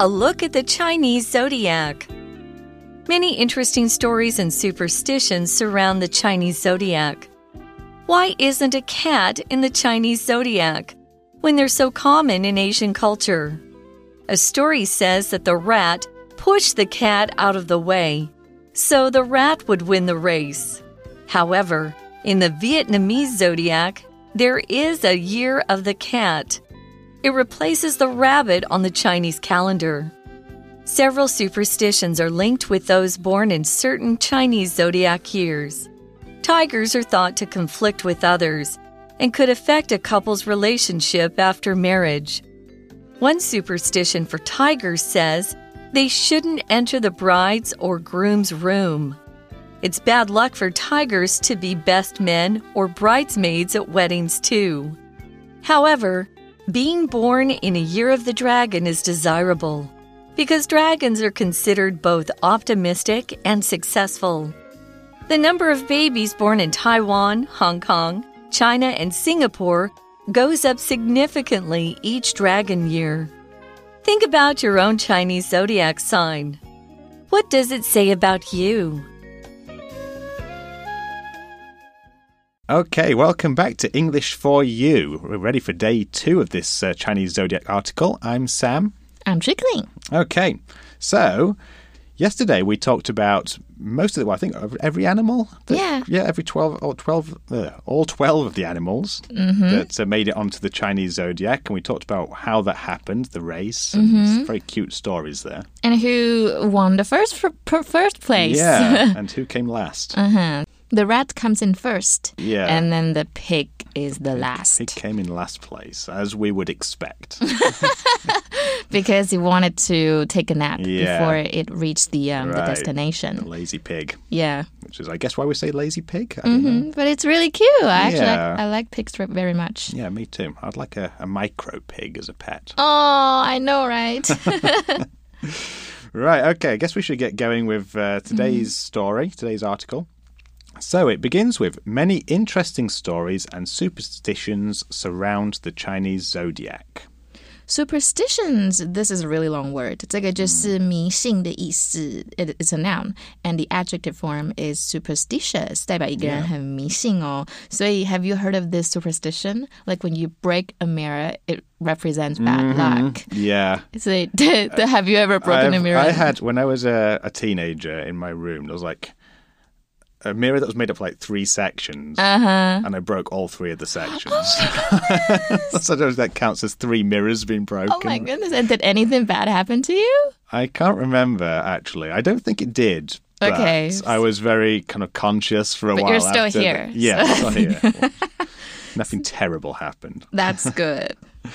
A look at the Chinese zodiac. Many interesting stories and superstitions surround the Chinese zodiac. Why isn't a cat in the Chinese zodiac when they're so common in Asian culture? A story says that the rat pushed the cat out of the way, so the rat would win the race. However, in the Vietnamese zodiac, there is a year of the cat. It replaces the rabbit on the Chinese calendar. Several superstitions are linked with those born in certain Chinese zodiac years. Tigers are thought to conflict with others and could affect a couple's relationship after marriage. One superstition for tigers says they shouldn't enter the bride's or groom's room. It's bad luck for tigers to be best men or bridesmaids at weddings, too. However, being born in a year of the dragon is desirable because dragons are considered both optimistic and successful. The number of babies born in Taiwan, Hong Kong, China, and Singapore goes up significantly each dragon year. Think about your own Chinese zodiac sign. What does it say about you? Okay, welcome back to English for You. We're ready for day two of this uh, Chinese zodiac article. I'm Sam. I'm Trickling. Okay, so yesterday we talked about most of the, well, I think every animal. That, Yeah. Yeah, every 12, or 12 uh, all 12 of the animals that uh, made it onto the Chinese zodiac. And we talked about how that happened, the race. and some Very cute stories there. And who won the first first place? Yeah, and who came last? uh-huh. The rat comes in first. Yeah. And then the pig is the last He came in last place, as we would expect. because he wanted to take a nap Yeah. before it reached the um, the destination. the lazy pig, Yeah. which is, I guess, why we say lazy pig. Know. Mhm. But it's really cute. I actually Yeah. like, I like pigs very much. Yeah, me too. I'd like a, a micro pig as a pet. Oh, I know, right? Right, okay. I guess we should get going with uh, today's story, today's article. So it begins with many interesting stories and superstitions surround the Chinese zodiac. Superstitions. This is a really long word. 这个就是迷信的意思. It, it's a noun, and the adjective form is superstitious. 代表一个人很迷信哦。所以, have you heard of this superstition? Like when you break a mirror, it represents bad luck. Yeah. So, have you ever broken a I've- mirror? I had, when I was a, a teenager in my room, there was like a mirror that was made up of like three sections. Uh-huh. And I broke all three of the sections. Oh so that counts as three mirrors being broken. Oh my goodness! And did anything bad happen to you? I can't remember actually. I don't think it did. Okay. I was very kind of conscious for a But while. you're still after the- here, yeah, I'm so- still here. Nothing terrible happened. That's good.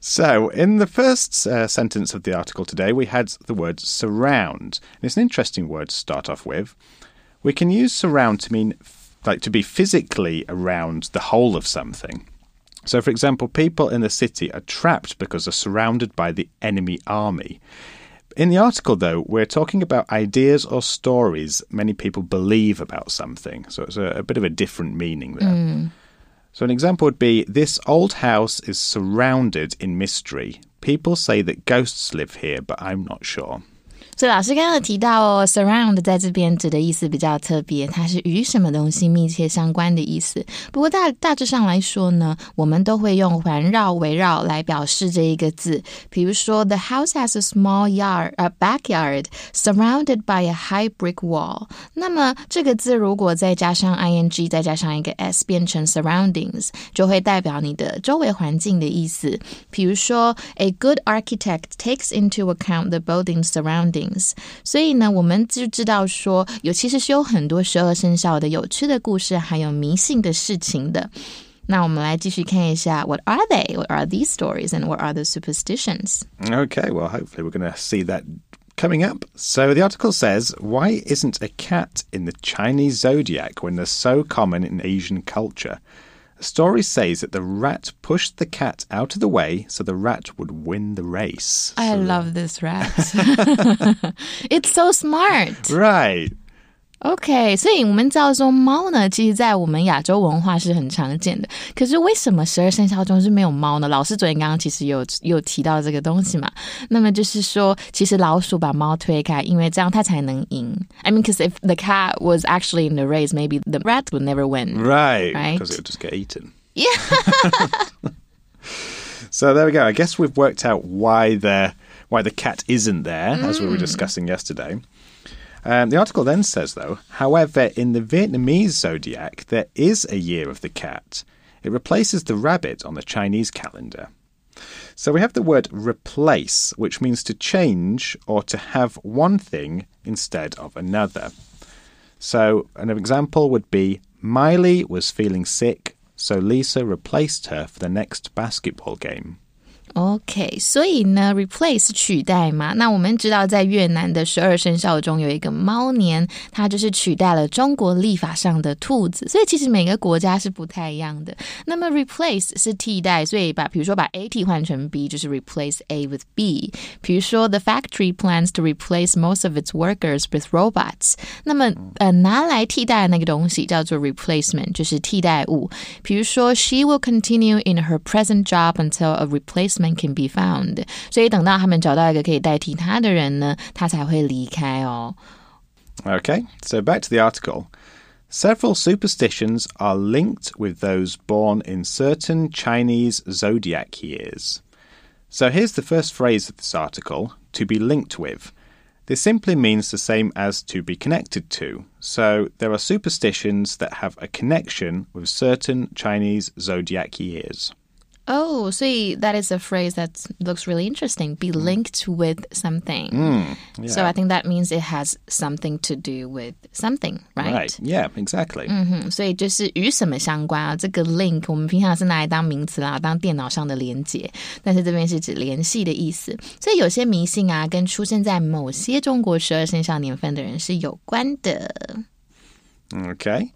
So, in the first uh, sentence of the article today, we had the word surround. And it's an interesting word to start off with. We can use surround to mean like to be physically around the whole of something. So, for example, people in the city are trapped because they're surrounded by the enemy army. In the article, though, we're talking about ideas or stories many people believe about something. So it's a, a bit of a different meaning there. Hmm. So, an example would be this old house is surrounded in mystery. People say that ghosts live here, but I'm not sure. 所以老师刚刚有提到哦，surround 在这边指的意思比较特别，它是与什么东西密切相关的意思。不过大大致上来说呢，我们都会用环绕、围绕来表示这一个字。比如说，The house has a small yard, a backyard surrounded by a high brick wall。那么这个字如果再加上 ing，再加上一个 s，变成 surroundings，就会代表你的周围环境的意思。比如说，A good architect takes into account the building surrounding。所以呢，我们就知道说，有其实是有很多十二生肖的有趣的故事，还有迷信的事情的。那我们来继续看一下，What are they? What are these stories? And what are the superstitions? Okay, well, hopefully, we're going to see that coming up. So, the article says Why isn't a cat in the Chinese zodiac when they're so common in Asian culture? The story says that the rat pushed the cat out of the way so the rat would win the race. I love this rat. it's so smart. Right. OK，所以我们知道说猫呢，其实在我们亚洲文化是很常见的。可是为什么十二生肖中是没有猫呢？老师昨天刚刚其实有有提到这个东西嘛。那么就是说，其实老鼠把猫推开，因为这样它才能赢。I mean, because if the cat was actually in the race, maybe the rat would never win. Right. Right. Because it would just get eaten. Yeah. So there we go. I guess we've worked out why the why the cat isn't there, as we were discussing yesterday. Um, the article then says, though, however, in the Vietnamese zodiac, there is a year of the cat. It replaces the rabbit on the Chinese calendar. So we have the word replace, which means to change or to have one thing instead of another. So an example would be Miley was feeling sick, so Lisa replaced her for the next basketball game. OK，所以呢，replace 取代嘛。那我们知道，在越南的十二生肖中有一个猫年，它就是取代了中国历法上的兔子。所以其实每个国家是不太一样的。那么 replace 是替代，所以把比如说把 A 替换成 B，就是 replace A with B。比如说 the factory plans to replace most of its workers with robots。那么呃拿来替代的那个东西叫做 replacement，就是替代物。比如说 she will continue in her present job until a replacement can be found。所以等到他们找到一个可以代替他的人呢，他才会离开哦。 Okay, so back to the article. Several superstitions are linked with those born in certain Chinese zodiac years. So here's the first phrase of this article to be linked with. This simply means the same as to be connected to. So there are superstitions that have a connection with certain Chinese zodiac years. Oh, 所以 that is a phrase that looks really interesting. Be linked with something. So I think that means it has something to do with something, right? Yeah, exactly. 嗯，所以就是与什么相关啊？这个 link 我们平常是拿来当名词啦，当电脑上的连接，但是这边是指联系的意思。所以有些迷信啊，跟出生在某些中国十二生肖年份的人是有关的。 Okay.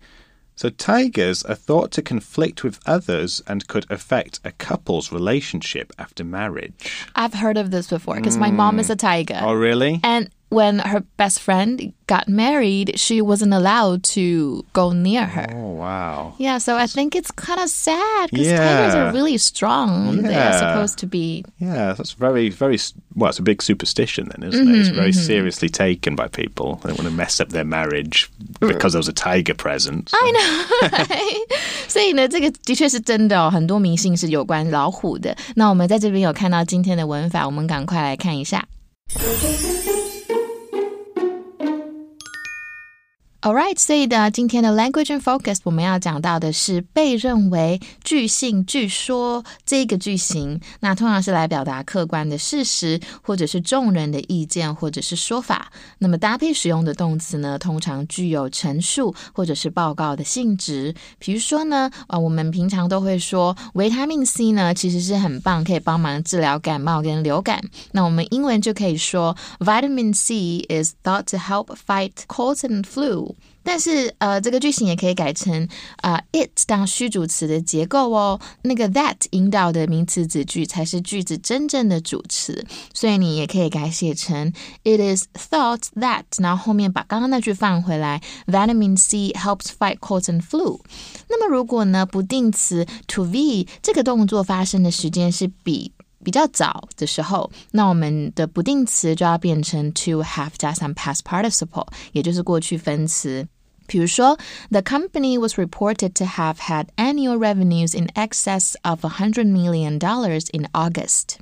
So tigers are thought to conflict with others and could affect a couple's relationship after marriage. I've heard of this before because my mom is a mm. tiger. Oh, really? And when her best friend got married, she wasn't allowed to go near her. Oh, wow. Yeah, so I think it's kind of sad because tigers Yeah. are really strong. They are Yeah. supposed to be. Yeah, that's very, very, s- well, it's a big superstition then, isn't it? It's very seriously taken by people. They want to mess up their marriage because there was a tiger present. So- I know. 所以呢，这个的确是真的哦，很多迷信是有关老虎的。那我们在这边有看到今天的文法，我们赶快来看一下。 All right，所以呢，今天的 language and focus 我们要讲到的是被认为、据信、据说这个句型。那通常是来表达客观的事实，或者是众人的意见，或者是说法。那么搭配使用的动词呢，通常具有陈述或者是报告的性质。比如说呢，啊，我们平常都会说维他命 C 呢，其实是很棒，可以帮忙治疗感冒跟流感。那我们英文就可以说 Vitamin C is thought to help fight cold and flu。但是呃，这个句型也可以改成啊、it 当虚主词的结构哦。那个 that 引导的名词子句才是句子真正的主词，所以你也可以改写成 It is thought that，然后后面把刚刚那句放回来，Vitamin C helps fight colds and flu。那么如果呢不定词 to be 这个动作发生的时间是比比较早的时候，那我们的不定词就要变成 to have 加上 past participle，也就是过去分词。比如说，The company was reported to have had annual revenues in excess of $100 million in August.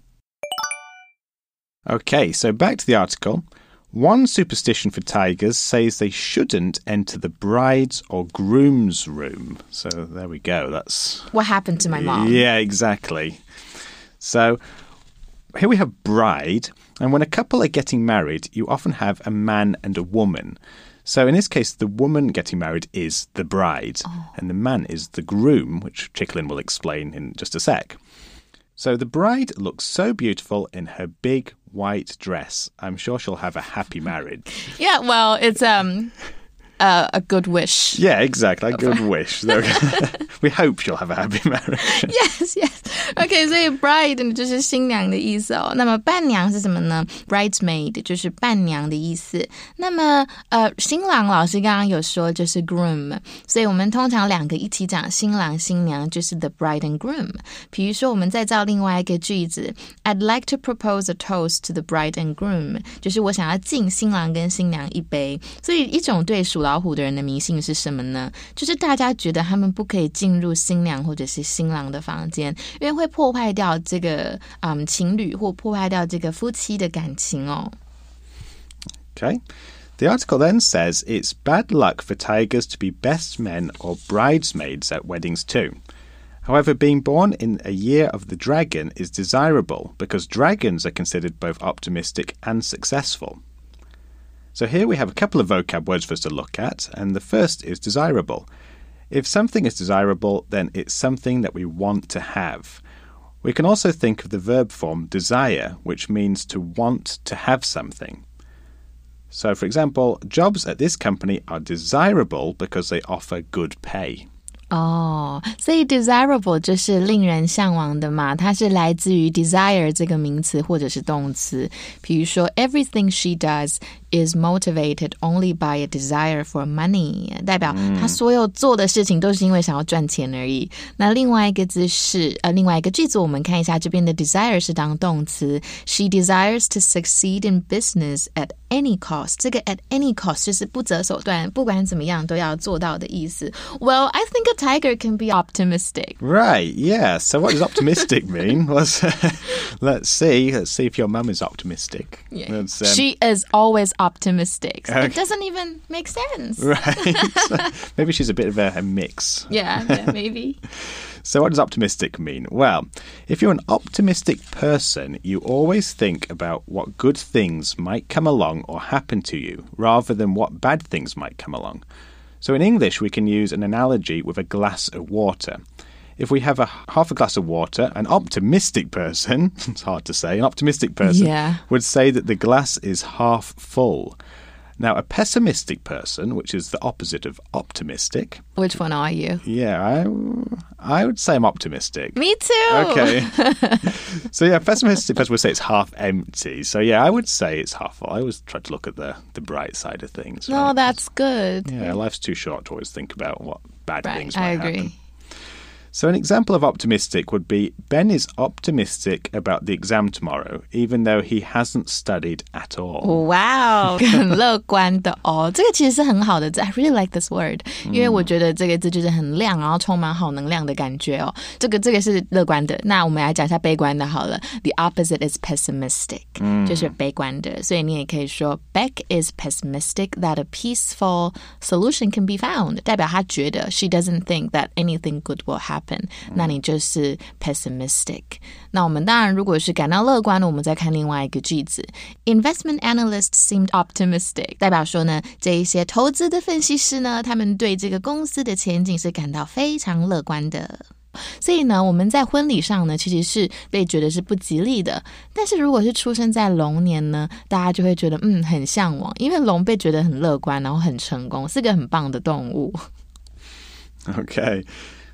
Okay, so back to the article. One superstition for tigers says they shouldn't enter the bride's or groom's room. So there we go. That's What happened to my mom? Yeah, exactly. So here we have bride, and when a couple are getting married, you often have a man and a woman. So in this case, the woman getting married is the bride, and the man is the groom, which Chicklin will explain in just a sec. So the bride looks so beautiful in her big white dress. I'm sure she'll have a happy marriage. Yeah, well, it's um a a good wish. Yeah, exactly. A good wish. we hope you'll have a happy marriage. Yes, yes. OK，所以 bride 就是新娘的意思哦。那么伴娘是什么呢？bridesmaid 就是伴娘的意思。那么呃，新郎老师刚刚有说就是 groom，所以我们通常两个一起讲新郎新娘就是 the bride and groom。比如说，我们再造另外一个句子：I'd like to propose a toast to the bride and groom，就是我想要敬新郎跟新娘一杯。所以一种对属 老虎的人的迷信是什么呢？就是大家觉得他们不可以进入新娘或者是新郎的房间，因为会破坏掉这个嗯情侣或破坏掉这个夫妻的感情哦。Okay. The article then says it's bad luck for tigers to be best men or bridesmaids at weddings too. However, being born in a year of the dragon is desirable because dragons are considered both optimistic and successful. So here we have a couple of vocab words for us to look at, and the first is desirable. If something is desirable, then it's something that we want to have. We can also think of the verb form desire, which means to want to have something. So, for example, jobs at this company are desirable because they offer good pay. 哦，所以 desirable 就是令人向往的嘛，它是来自于 desire 这个名词或者是动词。比如说，everything she does is motivated only by a desire for money，代表她所有做的事情都是因为想要赚钱而已。那另外一个字是呃，另外一个句子，我们看一下这边的 desire 是当动词，she desires to succeed in business at any cost。这个 at any cost 就是不择手段，不管怎么样都要做到的意思。Well, I think a tiger can be optimistic. Right, yeah. So what does optimistic mean? Let's let's see. Let's see if your mum is optimistic. Yeah. Um, she is always optimistic. Okay. It doesn't even make sense. Right. maybe she's a bit of a, a mix. Yeah, yeah, maybe. So, what does optimistic mean? Well, if you're an optimistic person, you always think about what good things might come along or happen to you rather than what bad things might come along. So, in English, we can use an analogy with a glass of water. If we have a half a glass of water, an optimistic person, it's hard to say, an optimistic person yeah. would say that the glass is half full. Now, a pessimistic person, which is the opposite of optimistic. Which one are you? Yeah, I, I would say I'm optimistic. Me too. Okay. so, yeah, pessimistic person would say it's half empty. So, yeah, I would say it's half full. I always try to look at the, the bright side of things. No, right? that's good. Yeah, life's too short to always think about what bad right, things might I agree. happen. So, an example of optimistic would be Ben is optimistic about the exam tomorrow, even though he hasn't studied at all. Wow，很乐观的哦，这个其实是很好的字。I really like this word，因为我觉得这个字就是很亮，然后充满好能量的感觉哦。这个这个是乐观的。那我们来讲一下悲观的好了。The opposite is pessimistic，、嗯、就是悲观的。所以你也可以说，Beck is pessimistic that a peaceful solution can be found，代表他觉得 she doesn't think that anything good will happen。 happen，那你就是 pessimistic。那我们当然如果是感到乐观的，我们再看另外一个句子，investment analysts seemed optimistic，代表说呢，这一些投资的分析师呢，他们对这个公司的前景是感到非常乐观的。所以呢，我们在婚礼上呢，其实是被觉得是不吉利的。但是如果是出生在龙年呢，大家就会觉得嗯很向往，因为龙被觉得很乐观，然后很成功，是个很棒的动物。Okay.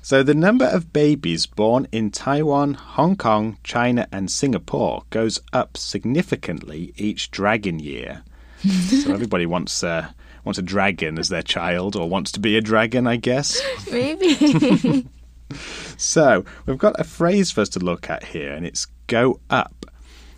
So, the number of babies born in Taiwan, Hong Kong, China, and Singapore goes up significantly each dragon year. so, everybody wants uh, wants a dragon as their child, or wants to be a dragon, I guess. Maybe. so, we've got a phrase for us to look at here, and it's go up.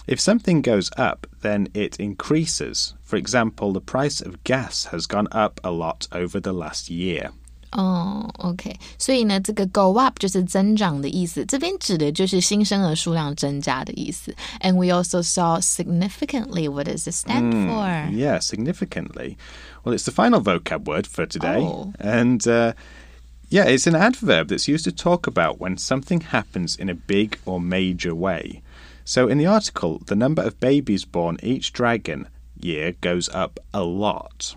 If something goes up, then it increases. For example, the price of gas has gone up a lot over the last year. 哦、oh,，OK，所以呢，这个 go up 就是增长的意思，这边指的就是新生儿数量增加的意思。And we also saw significantly. What does it stand mm, for? Yeah, significantly. Well, it's the final vocab word for today, oh. and. Uh, yeah, it's an adverb that's used to talk about when something happens in a big or major way. So in the article, the number of babies born each dragon year goes up a lot.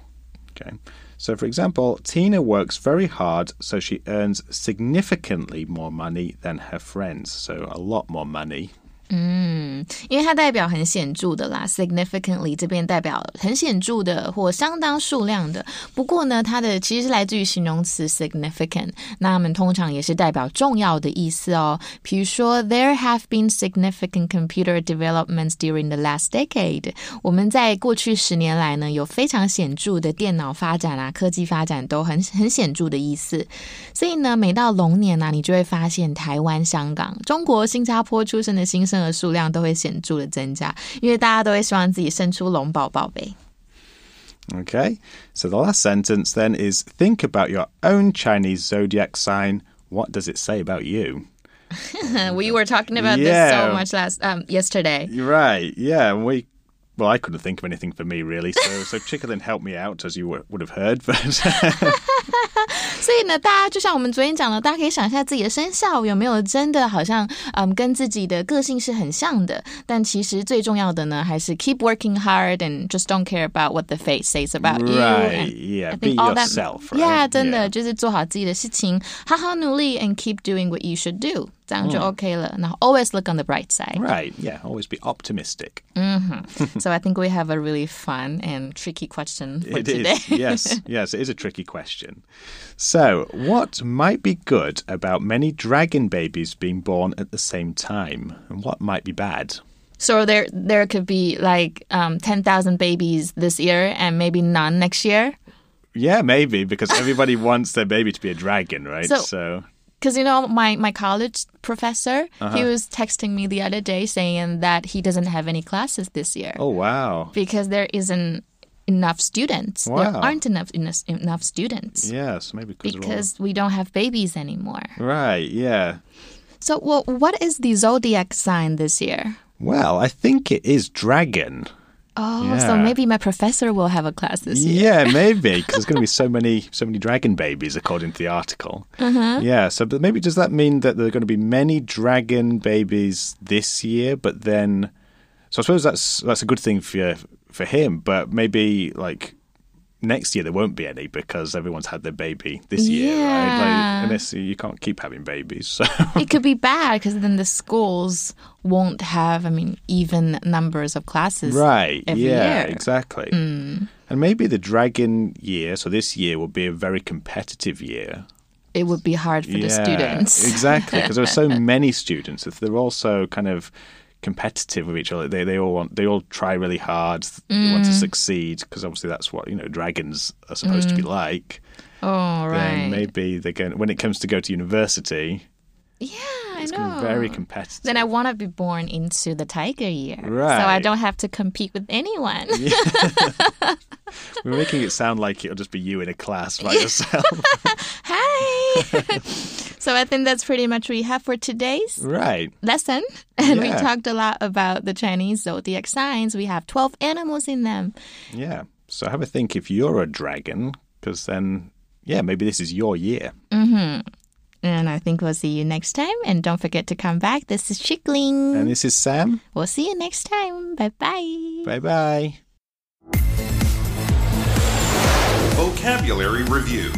Okay. So, for example, Tina works very hard, so she earns significantly more money than her friends. So, a lot more money 嗯，因为它代表很显著的啦，significantly 这边代表很显著的或相当数量的。不过呢，它的其实是来自于形容词 significant，那我们通常也是代表重要的意思哦。比如说，There have been significant computer developments during the last decade。我们在过去十年来呢，有非常显著的电脑发展啊，科技发展都很很显著的意思。所以呢，每到龙年呢，你就会发现台湾、香港、中国、新加坡出生的新生儿数量都会显着的增加，因为大家都会希望自己生出龙宝宝呗。Okay, so the last sentence then is think about your own Chinese zodiac sign. What does it say about you? we were talking about this Yeah. so much last um yesterday. You're right. Yeah, we. Well, I couldn't think of anything for me really, so so Chickalin helped me out as you w- would have heard. But 所以呢，大家就像我们昨天讲的，大家可以想一下自己的生肖有没有真的好像嗯跟自己的个性是很像的。但其实最重要的呢，还是 keep working hard and just don't care about what the fate says about you. Right, And yeah, I be think all that- yourself, right? Yeah，真的 Yeah. 就是做好自己的事情，好好努力，and keep doing what you should do， 这样就嗯 OK 了。然后 always look on the bright side. right, yeah, always be optimistic. so I think we have a really fun and tricky question for It today. is. yes, yes, it is a tricky question. So, what might be good about many dragon babies being born at the same time, and what might be bad? So there there could be like um, ten thousand babies this year and maybe none next year. Yeah, maybe because everybody wants their baby to be a dragon, right? So- so because you know my my college professor, Uh-huh. he was texting me the other day saying that he doesn't have any classes this year oh wow, because there isn't enough students. Wow. There aren't enough enough, enough students yes, maybe because, of all- because we don't have babies anymore. right, yeah. So, well, what is the zodiac sign this year? Well, I think it is dragon. Oh, so maybe my professor will have a class this year. Yeah, maybe because there's going to be so many, so many dragon babies according to the article. Uh-huh. Yeah, so but maybe does that mean that there are going to be many dragon babies this year? But then, so I suppose that's that's a good thing for for him. But maybe like next year there won't be any because everyone's had their baby this year, right? Yeah. Like, unless you can't keep having babies. So it could be bad because then the schools won't have, I mean, even numbers of classes. right, every yeah, year. Mm. exactly. And maybe the dragon year, so this year will be a very competitive year. It would be hard for the students. exactly, because there are so many students. If they're also kind of competitive with each other, they they all want they all try really hard, they want to mm. succeed because obviously that's what you know dragons are supposed to be mm. like. Oh, right. Then maybe they're going when it comes to go to university, yeah, I it's know. to be very competitive. then I want to be born into the tiger year. right? So I don't have to compete with anyone. We're making it sound like it'll just be you in a class by yourself. Hi. so I think that's pretty much what we have for today's right. lesson. And we talked a lot about the Chinese zodiac signs. We have 12 animals in them. Yeah. So have a think if you're a dragon, because then yeah, maybe this is your year. Mm-hmm. And I think we'll see you next time. And don't forget to come back. This is Chickling. And this is Sam. We'll see you next time. Bye bye. Bye bye. Vocabulary Review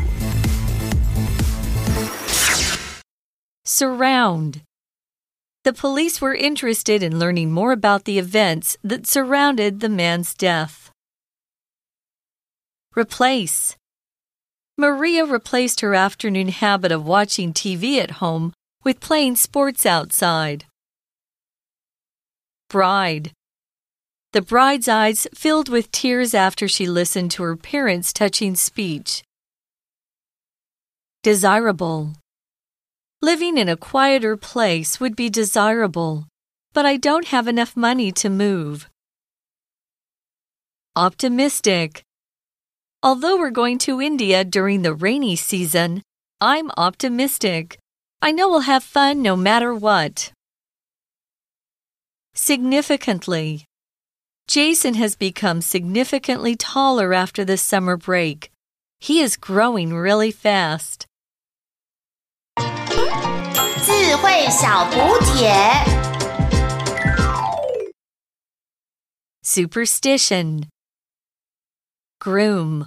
Surround. The police were interested in learning more about the events that surrounded the man's death. Replace. Maria replaced her afternoon habit of watching TV at home with playing sports outside. Bride. The bride's eyes filled with tears after she listened to her parents' touching speech. Desirable. Living in a quieter place would be desirable, but I don't have enough money to move. Optimistic. Although we're going to India during the rainy season, I'm optimistic. I know we'll have fun no matter what. Significantly. Jason has become significantly taller after the summer break. He is growing really fast. 智慧小补帖。 Superstition. Groom.